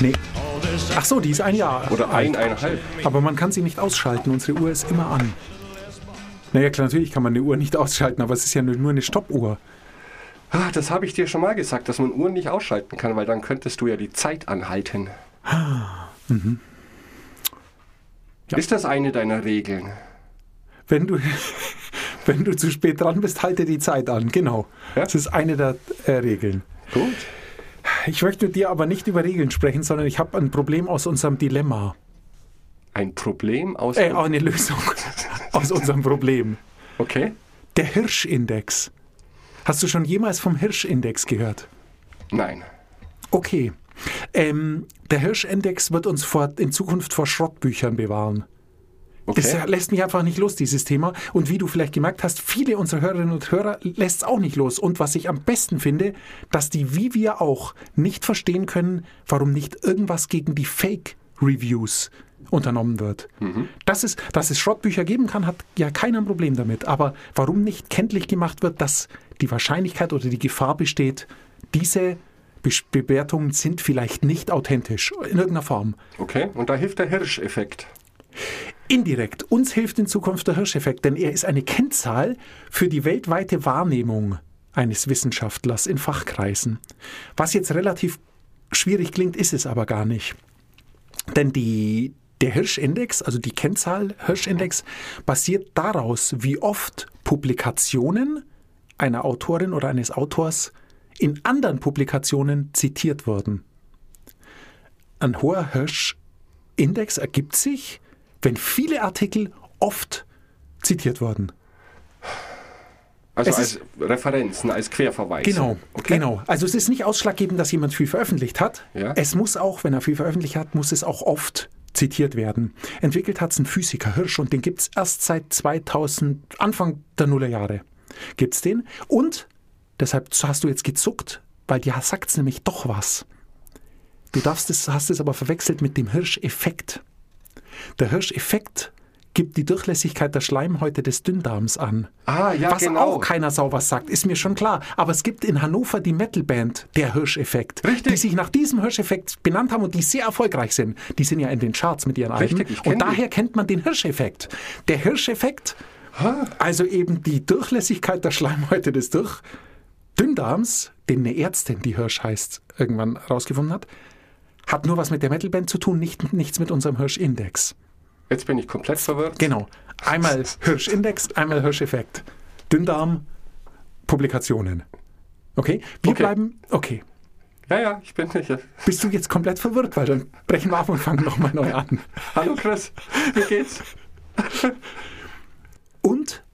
Nee. Ach so, die ist ein Jahr. Oder alt. eineinhalb. Aber man kann sie nicht ausschalten. Unsere Uhr ist immer an. Naja, klar, natürlich kann man eine Uhr nicht ausschalten, aber es ist ja nur eine Stoppuhr. Ah, das habe ich dir schon mal gesagt, dass man Uhren nicht ausschalten kann, weil dann könntest du ja die Zeit anhalten. Ja. Ist das eine deiner Regeln? Wenn du, wenn du zu spät dran bist, halte die Zeit an. Genau. Ja. Das ist eine der äh, Regeln. Gut. Ich möchte mit dir aber nicht über Regeln sprechen, sondern ich habe ein Problem aus unserem Dilemma. Ein Problem aus. Äh, eine Lösung aus unserem Problem. okay. Der Hirschindex. Hast du schon jemals vom Hirschindex gehört? Nein. Okay. Ähm, der Hirschindex wird uns vor, in Zukunft vor Schrottbüchern bewahren. Okay. Das lässt mich einfach nicht los, dieses Thema. Und wie du vielleicht gemerkt hast, viele unserer Hörerinnen und Hörer lässt es auch nicht los. Und was ich am besten finde, dass die, wie wir auch, nicht verstehen können, warum nicht irgendwas gegen die Fake-Reviews unternommen wird. Dass, es, dass es Schrottbücher geben kann, hat ja keiner ein Problem damit. Aber warum nicht kenntlich gemacht wird, dass die Wahrscheinlichkeit oder die Gefahr besteht, diese Be Bewertungen sind vielleicht nicht authentisch in irgendeiner Form. Okay. Und da hilft der Hirscheffekt. Indirekt. Uns hilft in Zukunft der Hirscheffekt, denn er ist eine Kennzahl für die weltweite Wahrnehmung eines Wissenschaftlers in Fachkreisen. Was jetzt relativ schwierig klingt, ist es aber gar nicht. Denn die, der Hirschindex, also die Kennzahl Hirschindex, basiert daraus, wie oft Publikationen einer Autorin oder eines Autors in anderen Publikationen zitiert wurden. Ein hoher Hirschindex ergibt sich, wenn viele Artikel oft zitiert wurden. Also Es als ist- Referenzen, als Querverweis. Genau, Okay. genau. Also es ist nicht ausschlaggebend, dass jemand viel veröffentlicht hat. Ja. Es muss auch, wenn er viel veröffentlicht hat, muss es auch oft zitiert werden. Entwickelt hat es ein Physiker Hirsch und den gibt es erst seit 2000, Anfang der Nullerjahre. Gibt es den? Und, deshalb hast du jetzt gezuckt, weil dir sagt es nämlich doch was. Du darfst es, hast es aber verwechselt mit dem Hirscheffekt. Der Hirscheffekt gibt die Durchlässigkeit der Schleimhäute des Dünndarms an. Ah, ja, was genau. auch keiner sau was sagt, ist mir schon klar. Aber es gibt in Hannover die Metalband, der Hirscheffekt, Richtig. die sich nach diesem Hirscheffekt benannt haben und die sehr erfolgreich sind. Die sind ja in den Charts mit ihren Alben. Richtig, und die. daher kennt man den Hirscheffekt. Der Hirscheffekt, also eben die Durchlässigkeit der Schleimhäute des Durch Dünndarms, den eine Ärztin, die Hirsch heißt, irgendwann herausgefunden hat, hat nur was mit der Metalband zu tun, nicht, nichts mit unserem Hirschindex. Jetzt bin ich komplett verwirrt. Genau. Einmal Hirschindex, einmal Hirscheffekt. Dünndarm, Publikationen. Okay? Wir Okay. bleiben. Okay. Ja, ja, ich bin sicher. Bist du jetzt komplett verwirrt? Weil dann brechen wir ab und fangen nochmal neu an. Hallo Chris, wie geht's? Und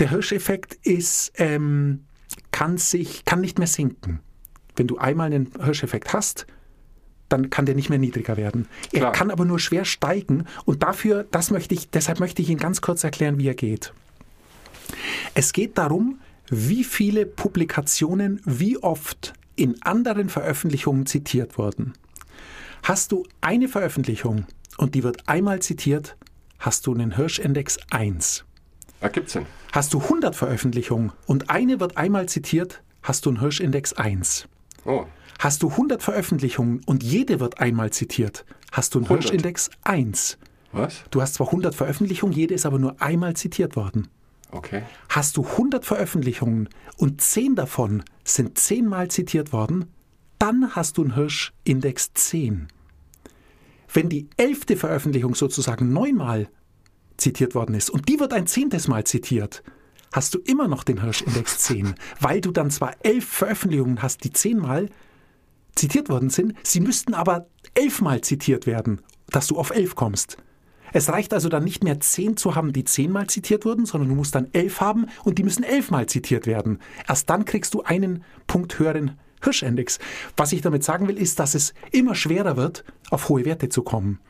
der Hirscheffekt ist, ähm, kann sich, kann nicht mehr sinken. Wenn du einmal einen Hirscheffekt hast, dann kann der nicht mehr niedriger werden. Er Klar. kann aber nur schwer steigen und dafür, das möchte ich, deshalb möchte ich Ihnen ganz kurz erklären, wie er geht. Es geht darum, wie viele Publikationen wie oft in anderen Veröffentlichungen zitiert wurden. Hast du eine Veröffentlichung und die wird einmal zitiert, hast du einen Hirschindex 1. Was gibt's denn? Hast du 100 Veröffentlichungen und eine wird einmal zitiert, hast du einen Hirschindex 1. Oh, Hast du 100 Veröffentlichungen und jede wird einmal zitiert, hast du einen 100. Hirschindex 1. was? Du hast zwar 100 Veröffentlichungen, jede ist aber nur einmal zitiert worden. Okay. Hast du 100 Veröffentlichungen und 10 davon sind 10 Mal zitiert worden, dann hast du einen Hirschindex 10. Wenn die elfte Veröffentlichung sozusagen neunmal zitiert worden ist und die wird ein zehntes Mal zitiert, hast du immer noch den Hirschindex 10, weil du dann zwar elf Veröffentlichungen hast, die zehnmal zitiert worden sind, sie müssten aber elfmal zitiert werden, dass du auf elf kommst. Es reicht also dann nicht mehr zehn zu haben, die zehnmal zitiert wurden, sondern du musst dann elf haben und die müssen elfmal zitiert werden. Erst dann kriegst du einen Punkt höheren Hirschindex. Was ich damit sagen will, ist, dass es immer schwerer wird, auf hohe Werte zu kommen.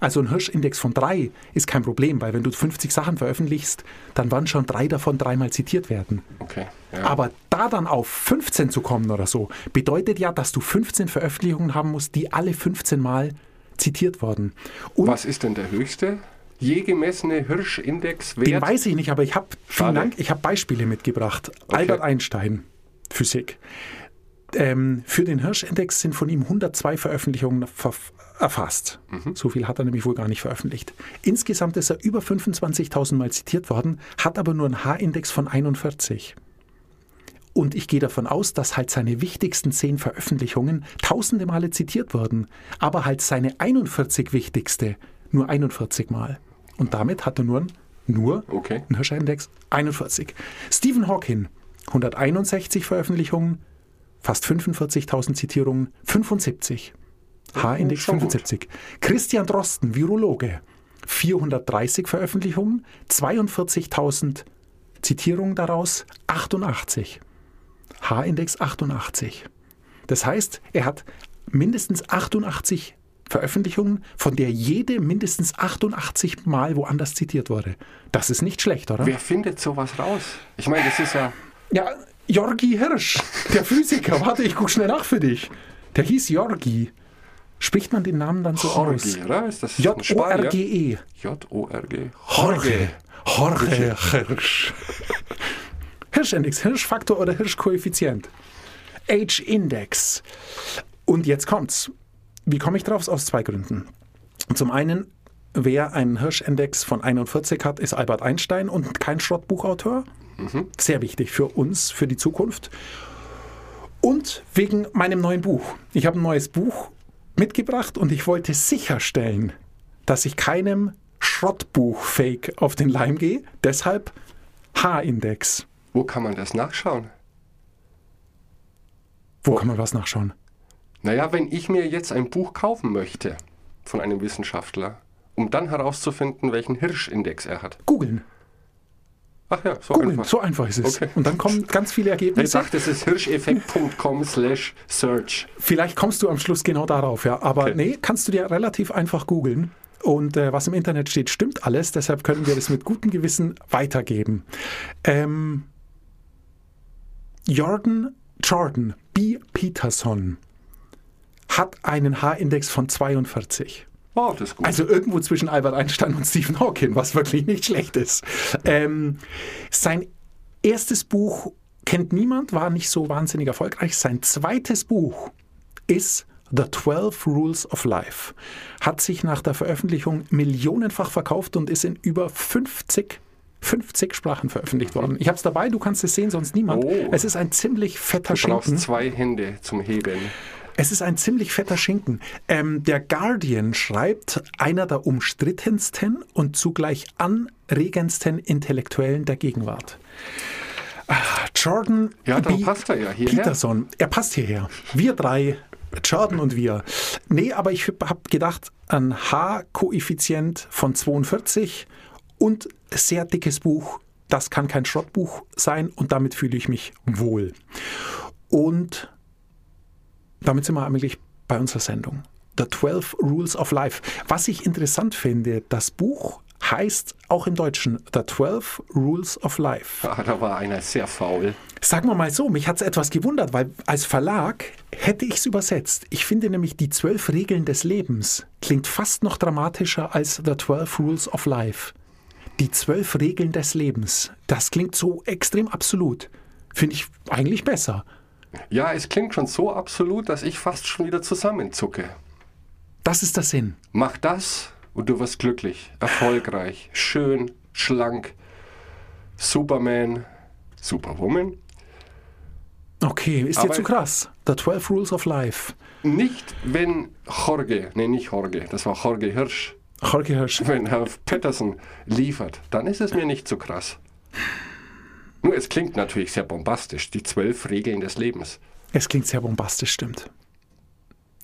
Also ein Hirschindex von drei ist kein Problem, weil wenn du 50 Sachen veröffentlichst, dann werden schon drei davon dreimal zitiert werden. Okay. Ja. Aber da dann auf 15 zu kommen oder so, bedeutet ja, dass du 15 Veröffentlichungen haben musst, die alle 15 Mal zitiert wurden. Und Was ist denn der höchste je gemessene Hirschindexwert? den weiß ich nicht, aber ich habe, vielen Schade. Dank, ich habe Beispiele mitgebracht. Albert Einstein, Physik. Ähm, für den Hirschindex sind von ihm 102 Veröffentlichungen erfasst. So viel hat er nämlich wohl gar nicht veröffentlicht. Insgesamt ist er über 25.000 Mal zitiert worden, hat aber nur einen H-Index von 41. Und ich gehe davon aus, dass halt seine wichtigsten zehn Veröffentlichungen tausende Male zitiert wurden, aber halt seine 41 wichtigste nur 41 Mal. Und damit hat er nur, ein- nur Okay. einen Hirschindex 41. Stephen Hawking, 161 Veröffentlichungen, fast 45.000 Zitierungen, 75. H-Index schon gut. 75. Christian Drosten, Virologe, 430 Veröffentlichungen, 42.000 Zitierungen daraus, 88. H-Index 88. Das heißt, er hat mindestens 88 Veröffentlichungen, von der jede mindestens 88 Mal woanders zitiert wurde. Das ist nicht schlecht, oder? Wer findet sowas raus? Ich meine, das ist ja. Ja, Jorgi Hirsch, der Physiker. Warte, ich guck schnell nach für dich. Der hieß Jorgi. Spricht man den Namen dann so aus? Jorge, oder? Ist das? J-O-R-G-E. J-O-R-G. Jorge. Jorge Hirsch. Hirschindex, Hirschfaktor oder Hirschkoeffizient. H-Index. Und jetzt kommt's. Wie komme ich drauf? Aus zwei Gründen. Zum einen, wer einen Hirschindex von 41 hat, ist Albert Einstein und kein Schrottbuchautor. Sehr wichtig für uns, für die Zukunft. Und wegen meinem neuen Buch. Ich habe ein neues Buch mitgebracht und ich wollte sicherstellen, dass ich keinem Schrottbuch-Fake auf den Leim gehe. Deshalb H-Index. Wo kann man das nachschauen? Wo kann man was nachschauen? Naja, wenn ich mir jetzt ein Buch kaufen möchte von einem Wissenschaftler, um dann herauszufinden, welchen Hirschindex er hat. Googeln. Ach ja, so Googeln. einfach. So einfach ist es. Okay. Und dann kommen ganz viele Ich Ergebnisse. dachte, es ist hirscheffekt.com slash search. Vielleicht kommst du am Schluss genau darauf, ja. Aber Okay. nee, kannst du dir relativ einfach googeln. Und äh, was im Internet steht, stimmt alles. Deshalb können wir das mit gutem Gewissen weitergeben. Ähm, Jordan, Jordan B. Peterson hat einen H-Index von 42. Oh, das ist gut. Also irgendwo zwischen Albert Einstein und Stephen Hawking, was wirklich nicht schlecht ist. Ähm, sein erstes Buch kennt niemand, war nicht so wahnsinnig erfolgreich. Sein zweites Buch ist The 12 Rules of Life. Hat sich nach der Veröffentlichung millionenfach verkauft und ist in über 50 50 Sprachen veröffentlicht worden. Ich habe es dabei, du kannst es sehen, sonst niemand. Oh. Es ist ein ziemlich fetter du brauchst Schinken. zwei Hände zum Heben. Es ist ein ziemlich fetter Schinken. Ähm, der Guardian schreibt, einer der umstrittensten und zugleich anregendsten Intellektuellen der Gegenwart. Ah, Jordan Ja, dann B. passt er ja hierher. Peterson, er passt hierher. Wir drei, Jordan und wir. Nee, aber ich habe gedacht, ein H-Koeffizient von 42 und sehr dickes Buch. Das kann kein Schrottbuch sein und damit fühle ich mich wohl. Und damit sind wir eigentlich bei unserer Sendung. The 12 Rules of Life. Was ich interessant finde, das Buch heißt auch im Deutschen The 12 Rules of Life. Ah, da war einer sehr faul. Sagen wir mal so, mich hat es etwas gewundert, weil als Verlag hätte ich es übersetzt. Ich finde nämlich die zwölf Regeln des Lebens klingt fast noch dramatischer als The 12 Rules of Life. Die zwölf Regeln des Lebens, das klingt so extrem absolut. Finde ich eigentlich besser. Ja, es klingt schon so absolut, dass ich fast schon wieder zusammenzucke. Das ist der Sinn. Mach das und du wirst glücklich, erfolgreich, schön, schlank. Superman, Superwoman. Okay, ist dir Aber- zu krass. The 12 Rules of Life. Nicht, wenn Jorge, nee, nicht Jorge, das war Jorge Hirsch, Jorge Hirsch. wenn Herr Patterson liefert, dann ist es mir nicht so krass. Nur es klingt natürlich sehr bombastisch, die zwölf Regeln des Lebens. Es klingt sehr bombastisch, stimmt.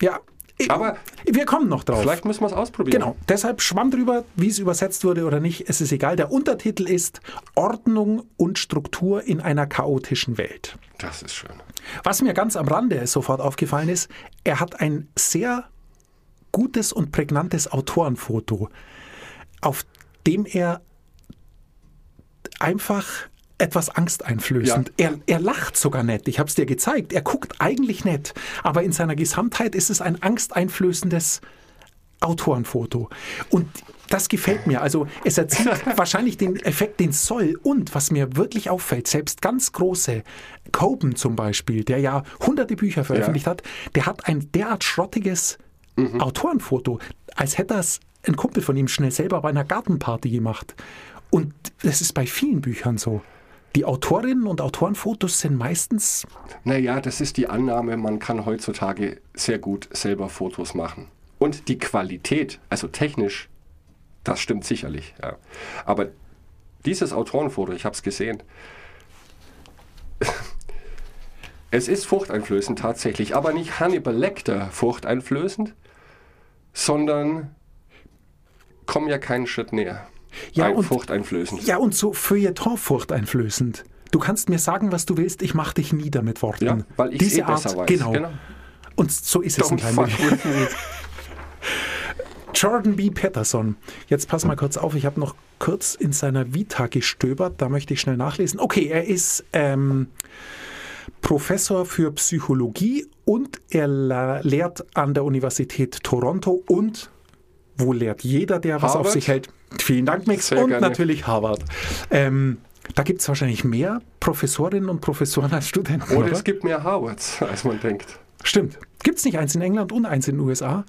Ja, ich- Aber wir kommen noch drauf. vielleicht müssen wir es ausprobieren. Genau, deshalb schwamm drüber, wie es übersetzt wurde oder nicht, es ist egal. Der Untertitel ist Ordnung und Struktur in einer chaotischen Welt. Das ist schön. Was mir ganz am Rande sofort aufgefallen ist, er hat ein sehr gutes und prägnantes Autorenfoto, auf dem er einfach etwas angsteinflößend. Er, er lacht sogar nett. Ich habe es dir gezeigt. Er guckt eigentlich nett, aber in seiner Gesamtheit ist es ein angsteinflößendes Autorenfoto. Und Das gefällt mir. Also es erzielt wahrscheinlich den Effekt, den soll. Und was mir wirklich auffällt, selbst ganz große, Coben zum Beispiel, der ja hunderte Bücher veröffentlicht Ja. hat, der hat ein derart schrottiges Autorenfoto, als hätte das ein Kumpel von ihm schnell selber bei einer Gartenparty gemacht. Und das ist bei vielen Büchern so. Die Autorinnen und Autorenfotos sind meistens Naja, das ist die Annahme, man kann heutzutage sehr gut selber Fotos machen. Und die Qualität, also technisch, das stimmt sicherlich. Ja. Aber dieses Autorenfoto, ich habe es gesehen, es ist furchteinflößend tatsächlich, aber nicht Hannibal Lecter furchteinflößend, sondern komm ja keinen Schritt näher. Ja, Ein und- furchteinflößend. Ja, und so Feuilleton furchteinflößend. Du kannst mir sagen, was du willst, ich mach dich nieder mit Worten. Ja, weil ich Diese eh Art, weiß. Genau. Genau. Und so ist es ein Don't klein. Jordan B. Peterson. Jetzt pass mal kurz auf, ich habe noch kurz in seiner Vita gestöbert, da möchte ich schnell nachlesen. Okay, er ist ähm, Professor für Psychologie und er lehrt an der Universität Toronto und wo lehrt jeder, der was auf Harvard? sich hält? Vielen Dank, Max. Sehr und gerne. natürlich Harvard. Ähm, da gibt es wahrscheinlich mehr Professorinnen und Professoren als Studenten. Oder Oder es gibt mehr Howards, als man denkt. Stimmt. Gibt es nicht eins in England und eins in den USA?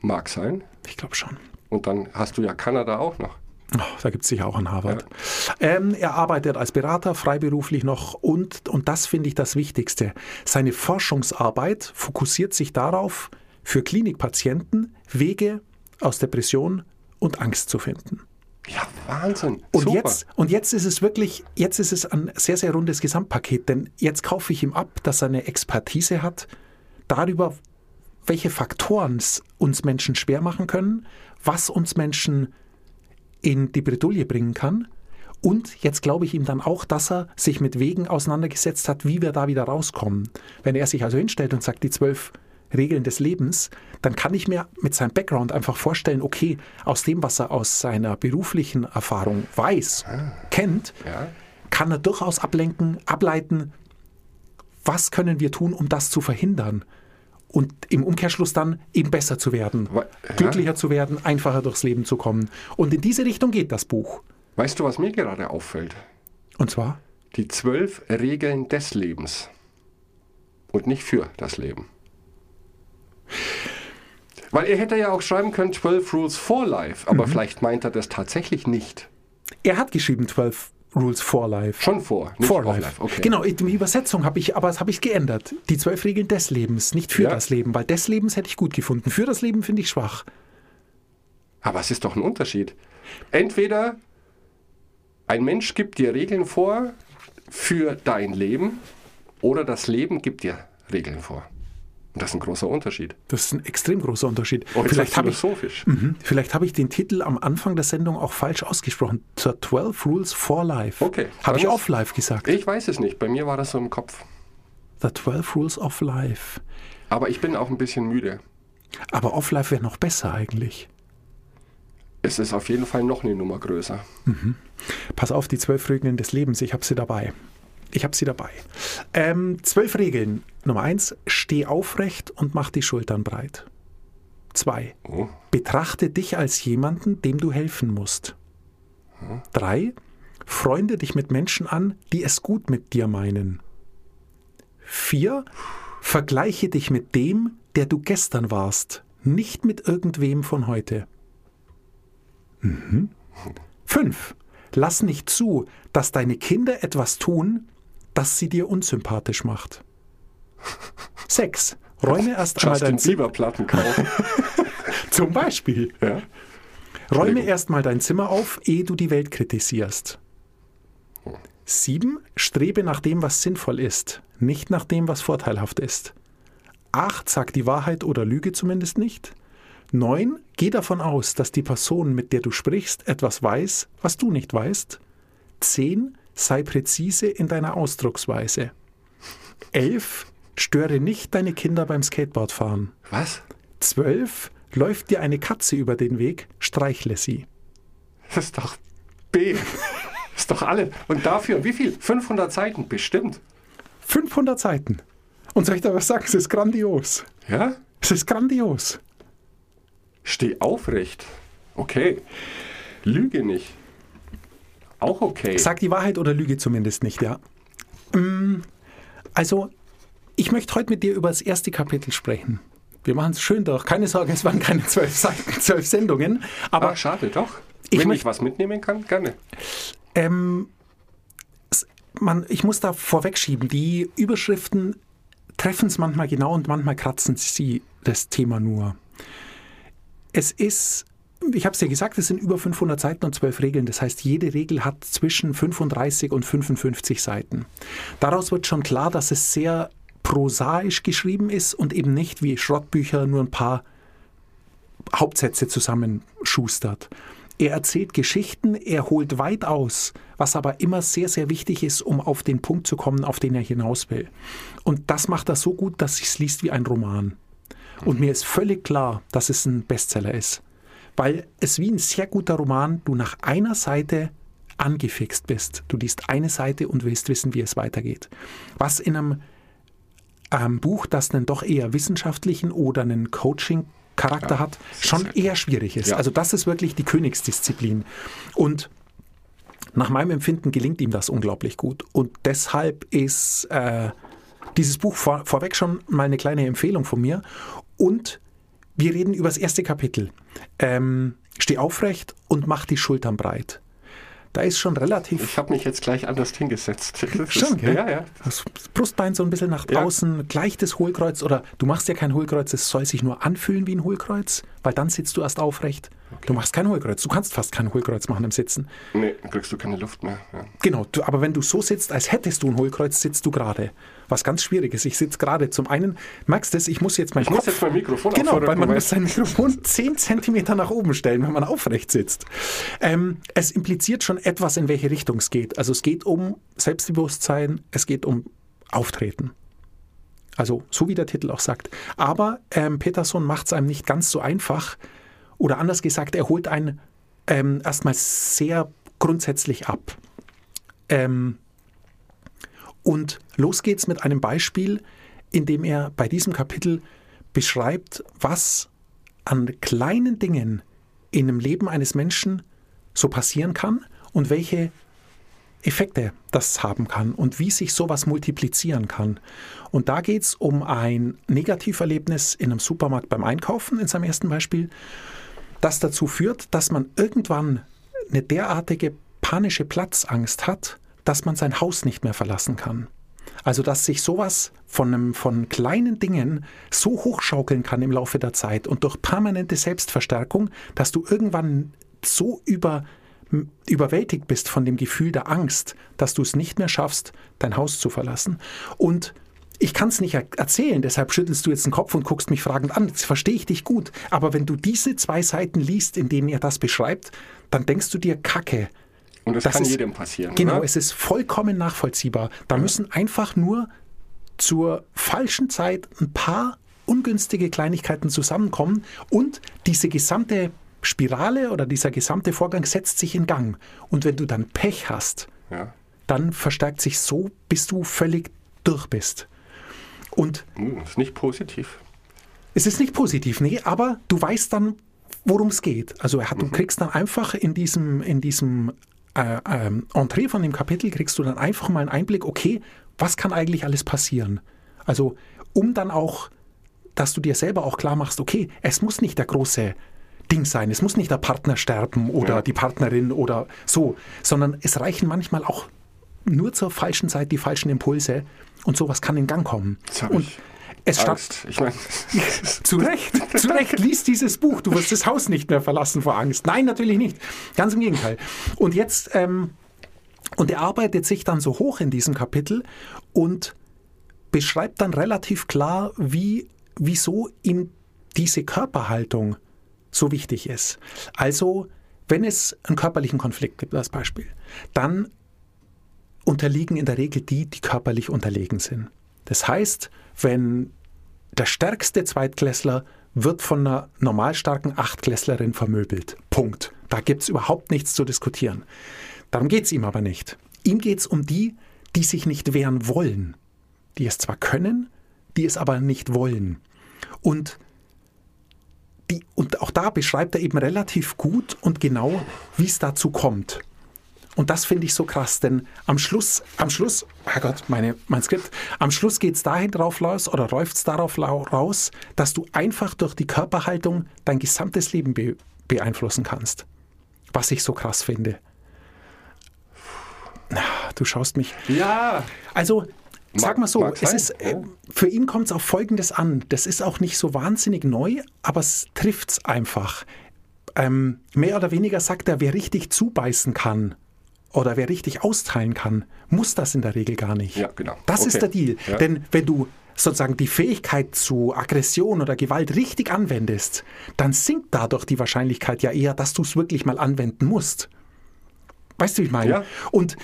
Mag sein. Ich glaube schon. Und dann hast du ja Kanada auch noch. Oh, da gibt es sicher auch an Harvard. Ähm, er arbeitet als Berater, freiberuflich noch und, und das finde ich das Wichtigste. Seine Forschungsarbeit fokussiert sich darauf, für Klinikpatienten Wege aus Depression und Angst zu finden. Ja, Wahnsinn. Und Super. jetzt, und jetzt ist es wirklich, jetzt ist es ein sehr, sehr rundes Gesamtpaket, denn jetzt kaufe ich ihm ab, dass er eine Expertise hat darüber, welche Faktoren es uns Menschen schwer machen können, was uns Menschen in die Bredouille bringen kann. Und jetzt glaube ich ihm dann auch, dass er sich mit Wegen auseinandergesetzt hat, wie wir da wieder rauskommen. Wenn er sich also hinstellt und sagt, die zwölf Regeln des Lebens, dann kann ich mir mit seinem Background einfach vorstellen, okay, aus dem, was er aus seiner beruflichen Erfahrung weiß, kennt, Ja. kann er durchaus ablenken, ableiten, was können wir tun, um das zu verhindern. Und im Umkehrschluss dann eben besser zu werden, ja. glücklicher zu werden, einfacher durchs Leben zu kommen. Und in diese Richtung geht das Buch. Weißt du, was mir gerade auffällt? Und zwar, Die zwölf Regeln des Lebens. Und nicht für das Leben. Weil er hätte ja auch schreiben können, 12 Rules for Life, aber Mhm. vielleicht meint er das tatsächlich nicht. er hat geschrieben 12 Rules for Life. Schon vor, nicht For of Life. Okay. Genau, die Übersetzung habe ich, aber das habe ich geändert. Die zwölf Regeln des Lebens, nicht für Ja. das Leben, weil des Lebens hätte ich gut gefunden. Für das Leben finde ich schwach. Aber es ist doch ein Unterschied. Entweder ein Mensch gibt dir Regeln vor für dein Leben oder das Leben gibt dir Regeln vor. Das ist ein großer Unterschied. Das ist ein extrem großer Unterschied. Oh, vielleicht habe ich, philosophisch. Mhm. vielleicht habe ich den Titel am Anfang der Sendung auch falsch ausgesprochen. Zur 12 Rules for Life. Okay, Habe ich off life gesagt. Ich weiß es nicht. Bei mir war das so im Kopf. The 12 Rules of Life. Aber ich bin auch ein bisschen müde. Aber off life wäre noch besser eigentlich. Es ist auf jeden Fall noch eine Nummer größer. Pass auf, die zwölf Regeln des Lebens, ich habe sie dabei. Ich habe sie dabei. Ähm, zwölf Regeln. Nummer eins, steh aufrecht und mach die Schultern breit. Zwei, Oh. betrachte dich als jemanden, dem du helfen musst. Drei, freunde dich mit Menschen an, die es gut mit dir meinen. Vier, vergleiche dich mit dem, der du gestern warst, nicht mit irgendwem von heute. Fünf. Lass nicht zu, dass deine Kinder etwas tun, das sie dir unsympathisch macht. Sechs. Räume erst einmal dein Zimmer. Kaufen. Zum Beispiel. ja? Räume Entschuldigung. erst mal dein Zimmer auf, ehe du die Welt kritisierst. Sieben. Strebe nach dem, was sinnvoll ist, nicht nach dem, was vorteilhaft ist. Acht. Sag die Wahrheit oder lüge zumindest nicht. Neun. Geh davon aus, dass die Person, mit der du sprichst, etwas weiß, was du nicht weißt. Zehn. Sei präzise in deiner Ausdrucksweise. Elf. Störe nicht deine Kinder beim Skateboardfahren. Was? 12. Läuft dir eine Katze über den Weg, streichle sie. Das ist doch B. Das ist doch alle. Und dafür, wie viel? 500 Seiten bestimmt. 500 Seiten. Und soll ich da was sagen? Es ist grandios. Ja? Es ist grandios. Steh aufrecht Okay. Lüge nicht. Auch okay. Sag die Wahrheit oder lüge zumindest nicht, ja. Mm, Also, ich möchte heute mit dir über das erste Kapitel sprechen. Wir machen es schön durch. Keine Sorge, es waren keine zwölf Seiten, zwölf Sendungen. Aber Ach, schade, doch. Ich Wenn möcht- ich was mitnehmen kann, gerne. Ähm, man, ich muss da vorwegschieben, die Überschriften treffen es manchmal genau und manchmal kratzen sie das Thema nur. Es ist, ich habe es dir gesagt, es sind über 500 Seiten und 12 Regeln. Das heißt, jede Regel hat zwischen 35 und 55 Seiten. Daraus wird schon klar, dass es sehr prosaisch geschrieben ist und eben nicht wie Schrottbücher nur ein paar Hauptsätze zusammenschustert. Er erzählt Geschichten, er holt weit aus, was aber immer sehr, sehr wichtig ist, um auf den Punkt zu kommen, auf den er hinaus will. Und das macht er so gut, dass es liest wie ein Roman. Und mir ist völlig klar, dass es ein Bestseller ist, weil es wie ein sehr guter Roman, du nach einer Seite angefixt bist. Du liest eine Seite und willst wissen, wie es weitergeht. Was in einem ähm, Buch, das einen doch eher wissenschaftlichen oder einen Coaching-Charakter Ja, hat, schon eher schwierig ist. Ja. Also das ist wirklich die Königsdisziplin. Und nach meinem Empfinden gelingt ihm das unglaublich gut. Und deshalb ist äh, dieses Buch vor, vorweg schon mal eine kleine Empfehlung von mir. Und wir reden über das erste Kapitel. Ähm, steh aufrecht und mach die Schultern breit. Da ist schon relativ Ich habe mich jetzt gleich anders hingesetzt. Ist- Schon? Ja, ja. Das Brustbein so ein bisschen nach Ja. außen, gleich das Hohlkreuz oder du machst ja kein Hohlkreuz, es soll sich nur anfühlen wie ein Hohlkreuz, weil dann sitzt du erst aufrecht. Du machst kein Hohlkreuz, du kannst fast kein Hohlkreuz machen im Sitzen. Nee, dann kriegst du keine Luft mehr. Ja. Genau, du, aber wenn du so sitzt, als hättest du ein Hohlkreuz, sitzt du gerade. Was ganz schwierig ist. Ich sitze gerade. Zum einen, merkst du es, ich muss jetzt mein Ich muss jetzt mein Mikrofon Genau, weil man muss sein Mikrofon 10 Zentimeter nach oben stellen, wenn man aufrecht sitzt. Ähm, es impliziert schon etwas, in welche Richtung es geht. Also es geht um Selbstbewusstsein, es geht um Auftreten. Also so wie der Titel auch sagt. Aber ähm, Peterson macht es einem nicht ganz so einfach. Oder anders gesagt, er holt einen ähm, erstmal sehr grundsätzlich ab. Ähm, und los geht's mit einem Beispiel, in dem er bei diesem Kapitel beschreibt, was an kleinen Dingen in dem Leben eines Menschen so passieren kann und welche Effekte das haben kann und wie sich sowas multiplizieren kann. Und da geht es um ein Negativerlebnis in einem Supermarkt beim Einkaufen, in seinem ersten Beispiel, das dazu führt, dass man irgendwann eine derartige panische Platzangst hat, dass man sein Haus nicht mehr verlassen kann. Also dass sich sowas von, einem, von kleinen Dingen so hochschaukeln kann im Laufe der Zeit und durch permanente Selbstverstärkung, dass du irgendwann so über, überwältigt bist von dem Gefühl der Angst, dass du es nicht mehr schaffst, dein Haus zu verlassen. Und ich kann es nicht er erzählen, deshalb schüttelst du jetzt den Kopf und guckst mich fragend an. Jetzt verstehe ich dich gut. Aber wenn du diese zwei Seiten liest, in denen er das beschreibt, dann denkst du dir, Kacke, Und das, Das kann ist- jedem passieren. Genau, oder? es ist vollkommen nachvollziehbar. Da müssen einfach nur zur falschen Zeit ein paar ungünstige Kleinigkeiten zusammenkommen und diese gesamte Spirale oder dieser gesamte Vorgang setzt sich in Gang. Und wenn du dann Pech hast, Ja. dann verstärkt sich so, bis du völlig durch bist. Und Hm, ist nicht positiv. es ist nicht positiv, nee, aber du weißt dann, worum es geht. Also du kriegst dann einfach in diesem, in diesem äh, ähm, Entree von dem Kapitel, kriegst du dann einfach mal einen Einblick, okay, was kann eigentlich alles passieren? Also um dann auch, dass du dir selber auch klar machst, okay, es muss nicht der große Ding sein, es muss nicht der Partner sterben oder Ja. die Partnerin oder so, sondern es reichen manchmal auch nur zur falschen Zeit die falschen Impulse und sowas kann in Gang kommen. Jetzt hab und ich es Angst. Ich meine, zu Recht, zu Recht, lies dieses Buch. Du wirst das Haus nicht mehr verlassen vor Angst. Nein, natürlich nicht. Ganz im Gegenteil. Und jetzt, ähm, und er arbeitet sich dann so hoch in diesem Kapitel und beschreibt dann relativ klar, wie, wieso ihm diese Körperhaltung so wichtig ist. Also, wenn es einen körperlichen Konflikt gibt, als Beispiel, dann unterliegen in der Regel die, die körperlich unterlegen sind. Das heißt, wenn der stärkste Zweitklässler wird von einer normal starken Achtklässlerin vermöbelt. Punkt. Da gibt es überhaupt nichts zu diskutieren. Darum geht es ihm aber nicht. Ihm geht es um die, die sich nicht wehren wollen. Die es zwar können, die es aber nicht wollen. Und die, und auch da beschreibt er eben relativ gut und genau, wie es dazu kommt. Und das finde ich so krass, denn am Schluss, am Schluss, Herrgott, meine, mein Skript, am Schluss geht es dahin drauf raus oder läuft es darauf raus, dass du einfach durch die Körperhaltung dein gesamtes Leben be beeinflussen kannst. Was ich so krass finde. Du schaust mich. Ja. Also, sag mal so, es ist, äh, für ihn kommt es auf Folgendes an. Das ist auch nicht so wahnsinnig neu, aber es trifft es einfach. Ähm, mehr oder weniger sagt er, wer richtig zubeißen kann oder wer richtig austeilen kann, muss das in der Regel gar nicht. Ja, genau. Das Okay. ist der Deal. Ja. Denn wenn du sozusagen die Fähigkeit zu Aggression oder Gewalt richtig anwendest, dann sinkt dadurch die Wahrscheinlichkeit ja eher, dass du es wirklich mal anwenden musst. Weißt du, wie ich meine? Ja. Und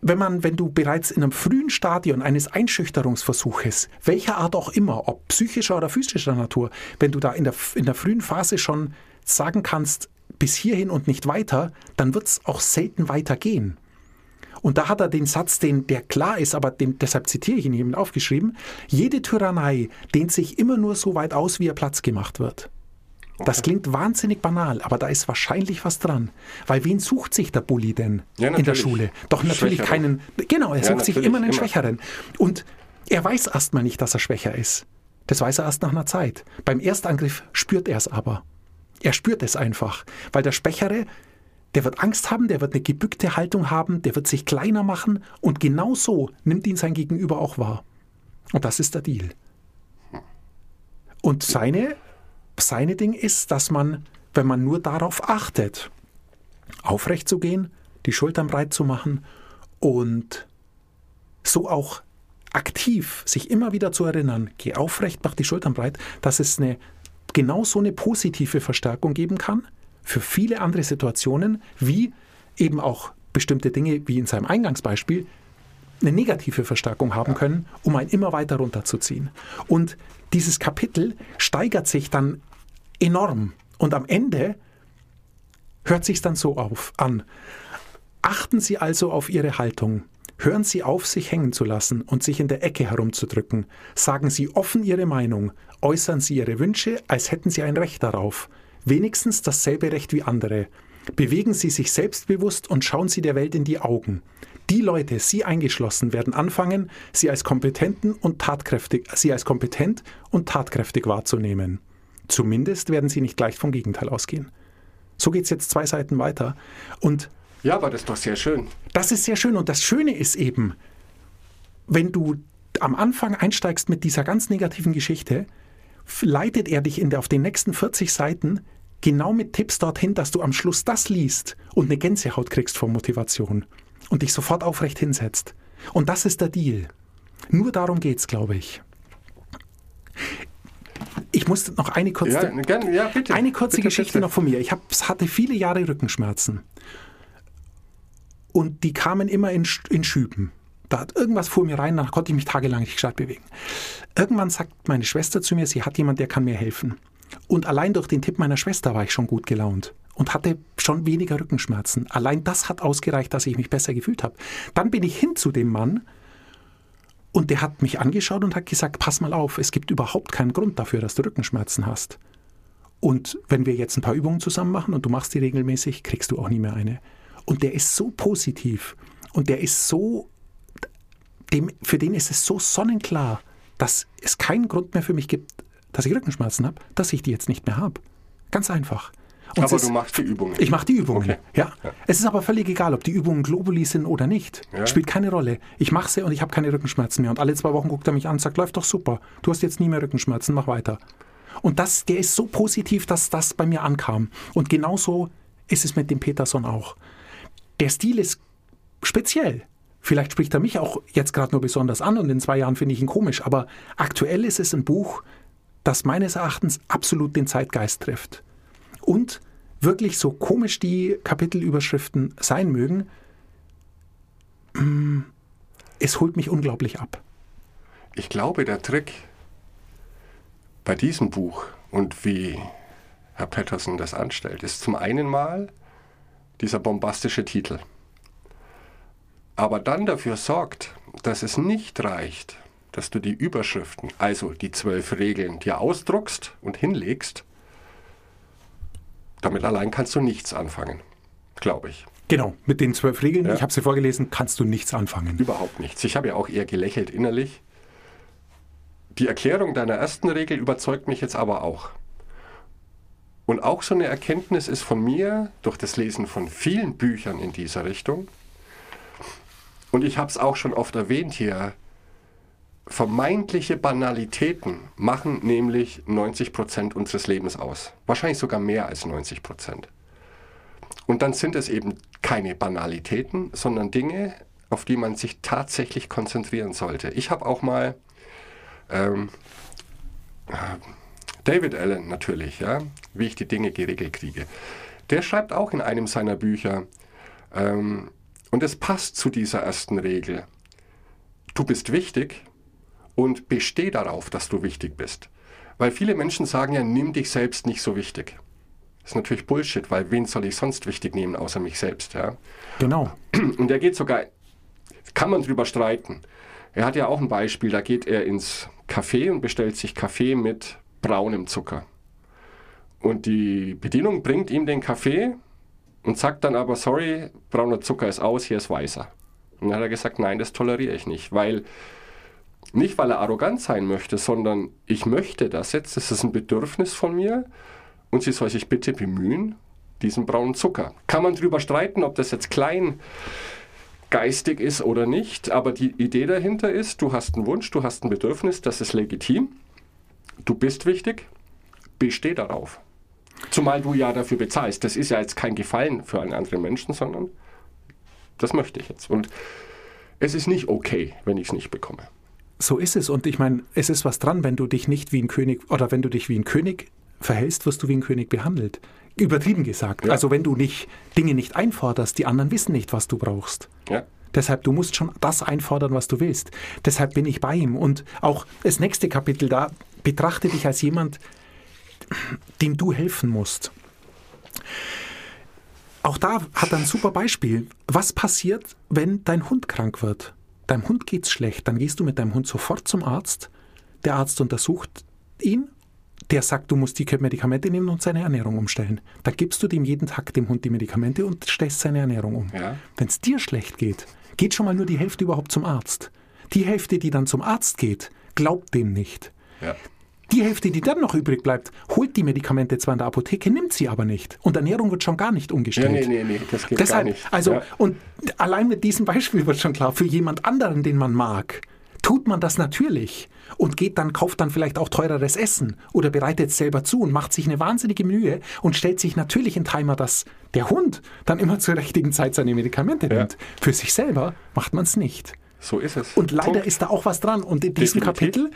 wenn man, wenn du bereits in einem frühen Stadion eines Einschüchterungsversuches, welcher Art auch immer, ob psychischer oder physischer Natur, wenn du da in der, in der frühen Phase schon sagen kannst, bis hierhin und nicht weiter, dann wird es auch selten weitergehen. Und da hat er den Satz, den, der klar ist, aber den, deshalb zitiere ich ihn eben aufgeschrieben, jede Tyrannei dehnt sich immer nur so weit aus, wie ihr Platz gemacht wird. Das klingt wahnsinnig banal, aber da ist wahrscheinlich was dran. Weil wen sucht sich der Bully denn Ja, in der. Schule? Doch natürlich Schwächeren. keinen. Genau, er Ja, sucht sich immer einen immer. Schwächeren. Und er weiß erstmal nicht, dass er schwächer ist. Das weiß er erst nach einer Zeit. Beim Erstangriff spürt er es aber. Er spürt es einfach. Weil der Schwächere, der wird Angst haben, der wird eine gebückte Haltung haben, der wird sich kleiner machen und genau so nimmt ihn sein Gegenüber auch wahr. Und das ist der Deal. Und seine, seine Ding ist, dass man, wenn man nur darauf achtet, aufrecht zu gehen, die Schultern breit zu machen und so auch aktiv sich immer wieder zu erinnern, geh aufrecht, mach die Schultern breit, dass es eine genau so eine positive Verstärkung geben kann für viele andere Situationen, wie eben auch bestimmte Dinge, wie in seinem Eingangsbeispiel, eine negative Verstärkung haben können, um einen immer weiter runterzuziehen. Und dieses Kapitel steigert sich dann enorm. Und am Ende hört sich dann so auf an. Achten Sie also auf Ihre Haltung. Hören Sie auf, sich hängen zu lassen und sich in der Ecke herumzudrücken. Sagen Sie offen Ihre Meinung. Äußern Sie Ihre Wünsche, als hätten Sie ein Recht darauf. Wenigstens dasselbe Recht wie andere. Bewegen Sie sich selbstbewusst und schauen Sie der Welt in die Augen. Die Leute, Sie eingeschlossen, werden anfangen, Sie als kompetenten und tatkräftig, Sie als kompetent und tatkräftig wahrzunehmen. Zumindest werden Sie nicht gleich vom Gegenteil ausgehen. So geht es jetzt zwei Seiten weiter. Und Ja, aber das ist doch sehr schön. das ist sehr schön. Und das Schöne ist eben, wenn du am Anfang einsteigst mit dieser ganz negativen Geschichte, leitet er dich in der, auf den nächsten 40 Seiten genau mit Tipps dorthin, dass du am Schluss das liest und eine Gänsehaut kriegst vor Motivation und dich sofort aufrecht hinsetzt. Und das ist der Deal. Nur darum geht's, glaube ich. Ich muss noch eine kurze, Ja, gern, ja bitte. eine kurze bitte, Geschichte bitte. noch von mir. Ich hab, hatte viele Jahre Rückenschmerzen. Und die kamen immer in, in Schüben. Da hat irgendwas vor mir rein, da konnte ich mich tagelang nicht gescheit bewegen. Irgendwann sagt meine Schwester zu mir, sie hat jemand, der kann mir helfen. Und allein durch den Tipp meiner Schwester war ich schon gut gelaunt und hatte schon weniger Rückenschmerzen. Allein das hat ausgereicht, dass ich mich besser gefühlt habe. Dann bin ich hin zu dem Mann und der hat mich angeschaut und hat gesagt, pass mal auf, es gibt überhaupt keinen Grund dafür, dass du Rückenschmerzen hast. Und wenn wir jetzt ein paar Übungen zusammen machen und du machst die regelmäßig, kriegst du auch nie mehr eine. Und der ist so positiv und der ist so, dem, für den ist es so sonnenklar, dass es keinen Grund mehr für mich gibt, dass ich Rückenschmerzen habe, dass ich die jetzt nicht mehr habe. Ganz einfach. Und Aber du machst die Übungen. ich mache die Übungen. Okay. Ja. Es ist aber völlig egal, ob die Übungen Globuli sind oder nicht. Ja. Spielt keine Rolle. Ich mache sie und ich habe keine Rückenschmerzen mehr. Und alle zwei Wochen guckt er mich an und sagt, läuft doch super. Du hast jetzt nie mehr Rückenschmerzen, mach weiter. Und das, der ist so positiv, dass das bei mir ankam. Und genauso ist es mit dem Peterson auch. Der Stil ist speziell. Vielleicht spricht er mich auch jetzt gerade nur besonders an und in zwei Jahren finde ich ihn komisch. Aber aktuell ist es ein Buch, das meines Erachtens absolut den Zeitgeist trifft. Und wirklich so komisch die Kapitelüberschriften sein mögen, mm, es holt mich unglaublich ab. Ich glaube, der Trick bei diesem Buch und wie Herr Patterson das anstellt, ist zum einen mal dieser bombastische Titel. Aber dann dafür sorgt, dass es nicht reicht, dass du die Überschriften, also die zwölf Regeln, dir ausdruckst und hinlegst, Damit allein kannst du nichts anfangen, glaube ich. Genau, mit den zwölf Regeln, Ja. ich habe sie vorgelesen, kannst du nichts anfangen. Überhaupt nichts. Ich habe ja auch eher gelächelt innerlich. Die Erklärung deiner ersten Regel überzeugt mich jetzt aber auch. Und auch so eine Erkenntnis ist von mir durch das Lesen von vielen Büchern in dieser Richtung. Und ich habe es auch schon oft erwähnt hier. Vermeintliche Banalitäten machen nämlich 90 Prozent unseres Lebens aus. Wahrscheinlich sogar mehr als 90 Prozent. Und dann sind es eben keine Banalitäten, sondern Dinge, auf die man sich tatsächlich konzentrieren sollte. Ich habe auch mal ähm, äh, David Allen natürlich, ja, wie ich die Dinge geregelt kriege. Der schreibt auch in einem seiner Bücher, ähm, und es passt zu dieser ersten Regel. Du bist wichtig und besteh darauf, dass du wichtig bist. Weil viele Menschen sagen ja, nimm dich selbst nicht so wichtig. Das ist natürlich Bullshit, weil wen soll ich sonst wichtig nehmen, außer mich selbst, ja. Genau. Und er geht sogar, kann man drüber streiten. Er hat ja auch ein Beispiel, da geht er ins Café und bestellt sich Kaffee mit braunem Zucker. Und die Bedienung bringt ihm den Kaffee und sagt dann aber, sorry, brauner Zucker ist aus, hier ist weißer. Und dann hat er gesagt, nein, das toleriere ich nicht, weil nicht, weil er arrogant sein möchte, sondern ich möchte das jetzt, das ist ein Bedürfnis von mir und sie soll sich bitte bemühen, diesen braunen Zucker. Kann man drüber streiten, ob das jetzt klein geistig ist oder nicht, aber die Idee dahinter ist, du hast einen Wunsch, du hast ein Bedürfnis, das ist legitim, du bist wichtig, besteh darauf. Zumal du ja dafür bezahlst. Das ist ja jetzt kein Gefallen für einen anderen Menschen, sondern das möchte ich jetzt. Und es ist nicht okay, wenn ich es nicht bekomme. So ist es. Und ich meine, es ist was dran, wenn du dich nicht wie ein König oder wenn du dich wie ein König verhältst, wirst du wie ein König behandelt. Übertrieben gesagt. Ja. Also wenn du nicht Dinge nicht einforderst, die anderen wissen nicht, was du brauchst. Ja? Deshalb, du musst schon das einfordern, was du willst. Deshalb bin ich bei ihm. Und auch das nächste Kapitel da, betrachte dich als jemand, dem du helfen musst. Auch da hat er ein super Beispiel. Was passiert, wenn dein Hund krank wird? Deinem Hund geht's schlecht. Dann gehst du mit deinem Hund sofort zum Arzt. Der Arzt untersucht ihn. Der sagt, du musst die Medikamente nehmen und seine Ernährung umstellen. Dann gibst du dem jeden Tag dem Hund die Medikamente und stellst seine Ernährung um. Ja. Wenn es dir schlecht geht, geht schon mal nur die Hälfte überhaupt zum Arzt. Die Hälfte, die dann zum Arzt geht, glaubt dem nicht. Ja. Die Hälfte, die dann noch übrig bleibt, holt die Medikamente zwar in der Apotheke, nimmt sie aber nicht. Und Ernährung wird schon gar nicht Ja, umgestellt. nee, nee, nee, das geht Deshalb, gar nicht. also, ja. und allein mit diesem Beispiel wird schon klar, für jemand anderen, den man mag, tut man das natürlich und geht dann, kauft dann vielleicht auch teureres Essen oder bereitet es selber zu und macht sich eine wahnsinnige Mühe und stellt sich natürlich in Timer, dass der Hund dann immer zur richtigen Zeit seine Medikamente Ja. nimmt. Für sich selber macht man es nicht. so ist es. Und leider Punkt. ist da auch was dran. Und in diesem Definitiv. Kapitel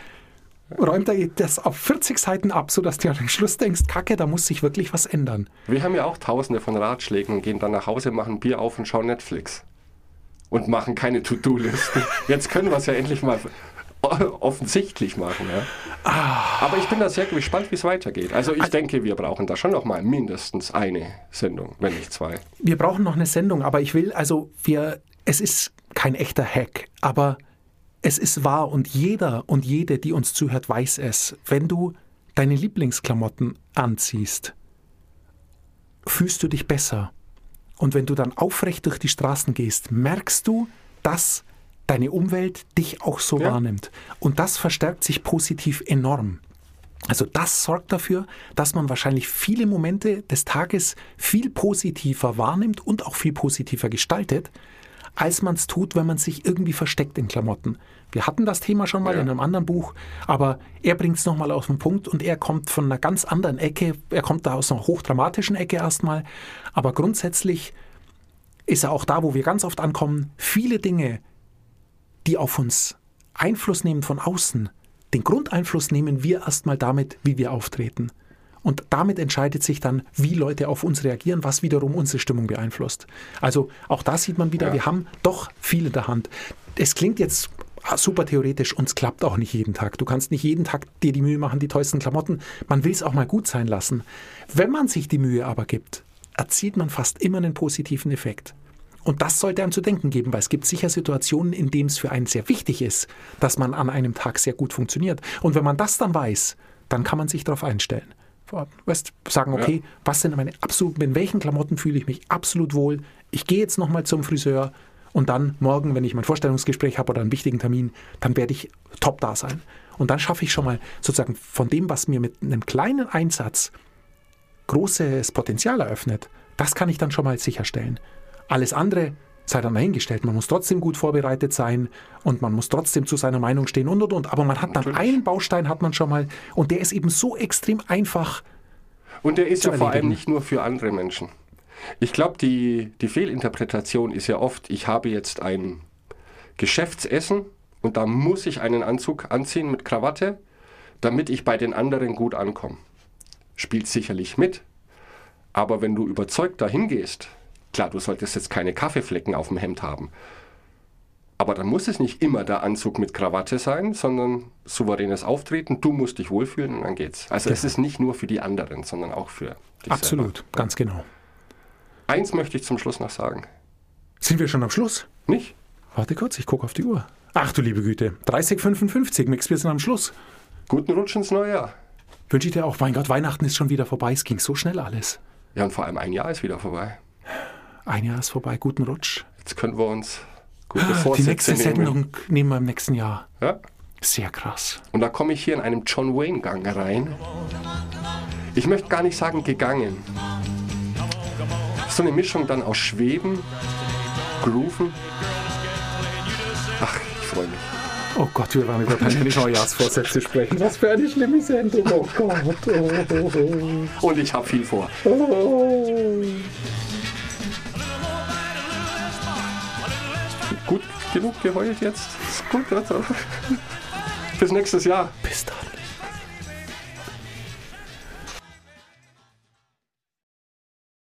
räumt er das auf 40 Seiten ab, sodass du am Schluss denkst, Kacke, da muss sich wirklich was ändern. Wir haben ja auch tausende von Ratschlägen und gehen dann nach Hause, machen Bier auf und schauen Netflix. Und machen keine To-Do-Listen. Jetzt können wir es ja endlich mal offensichtlich machen. Ja? Ah. Aber ich bin da sehr gespannt, wie es weitergeht. Also ich denke, wir brauchen da schon noch mal mindestens eine Sendung, wenn nicht zwei. Wir brauchen noch eine Sendung, aber ich will, also wir, es ist kein echter Hack, aber es ist wahr und jeder und jede, die uns zuhört, weiß es. Wenn du deine Lieblingsklamotten anziehst, fühlst du dich besser. Und wenn du dann aufrecht durch die Straßen gehst, merkst du, dass deine Umwelt dich auch so Ja. wahrnimmt. Und das verstärkt sich positiv enorm. Also das sorgt dafür, dass man wahrscheinlich viele Momente des Tages viel positiver wahrnimmt und auch viel positiver gestaltet, als man es tut, wenn man sich irgendwie versteckt in Klamotten. Wir hatten das Thema schon mal Ja. in einem anderen Buch, aber er bringt es nochmal auf den Punkt und er kommt von einer ganz anderen Ecke. Er kommt da aus einer hochdramatischen Ecke erstmal, aber grundsätzlich ist er auch da, wo wir ganz oft ankommen, viele Dinge, die auf uns Einfluss nehmen von außen, den Grundeinfluss nehmen wir erstmal damit, wie wir auftreten. Und damit entscheidet sich dann, wie Leute auf uns reagieren, was wiederum unsere Stimmung beeinflusst. Also auch da sieht man wieder, Ja. wir haben doch viel in der Hand. Es klingt jetzt super theoretisch und es klappt auch nicht jeden Tag. Du kannst nicht jeden Tag dir die Mühe machen, die tollsten Klamotten. Man will es auch mal gut sein lassen. Wenn man sich die Mühe aber gibt, erzielt man fast immer einen positiven Effekt. Und das sollte einem zu denken geben, weil es gibt sicher Situationen, in denen es für einen sehr wichtig ist, dass man an einem Tag sehr gut funktioniert. Und wenn man das dann weiß, dann kann man sich darauf einstellen. Weißt, sagen, okay, was sind meine absoluten, in welchen Klamotten fühle ich mich absolut wohl? Ich gehe jetzt nochmal zum Friseur und dann morgen, wenn ich mein Vorstellungsgespräch habe oder einen wichtigen Termin, dann werde ich top da sein. Und dann schaffe ich schon mal sozusagen von dem, was mir mit einem kleinen Einsatz großes Potenzial eröffnet, das kann ich dann schon mal sicherstellen. Alles andere sei dann dahingestellt. Man muss trotzdem gut vorbereitet sein und man muss trotzdem zu seiner Meinung stehen und und und. Aber man hat dann Natürlich. einen Baustein, hat man schon mal und der ist eben so extrem einfach. Und der ist ja vor allem erledigen. nicht nur für andere Menschen. Ich glaube, die, die Fehlinterpretation ist ja oft, ich habe jetzt ein Geschäftsessen und da muss ich einen Anzug anziehen mit Krawatte, damit ich bei den anderen gut ankomme. Spielt sicherlich mit, aber wenn du überzeugt dahin gehst, klar, du solltest jetzt keine Kaffeeflecken auf dem Hemd haben, aber dann muss es nicht immer der Anzug mit Krawatte sein, sondern souveränes Auftreten, du musst dich wohlfühlen und dann geht's. Also es ist nicht nur für die anderen, sondern auch für dich Absolut, ganz genau. Selber. Eins möchte ich zum Schluss noch sagen. Sind wir schon am Schluss? Nicht? Warte kurz, ich gucke auf die Uhr. Ach du liebe Güte, 30,55, Mix, wir sind am Schluss. Guten Rutsch ins neue Jahr. Wünsche ich dir auch, mein Gott, Weihnachten ist schon wieder vorbei, es ging so schnell alles. Ja, und vor allem ein Jahr ist wieder vorbei. Ein Jahr ist vorbei, guten Rutsch. Jetzt können wir uns gute Die Vorsätze nächste nehmen. Sendung nehmen wir im nächsten Jahr. Ja? Sehr krass. Und da komme ich hier in einem John Wayne-Gang rein. Ich möchte gar nicht sagen gegangen. So eine Mischung dann aus Schweben, Grooven. Ach, ich freue mich. Oh Gott, wir werden über deine Neujahrsvorsätze sprechen. Was für eine schlimme Sendung. Oh Gott. Oh, oh, Und ich habe viel vor. Genug geheult jetzt? Ist gut, also. Bis nächstes Jahr. Bis dann.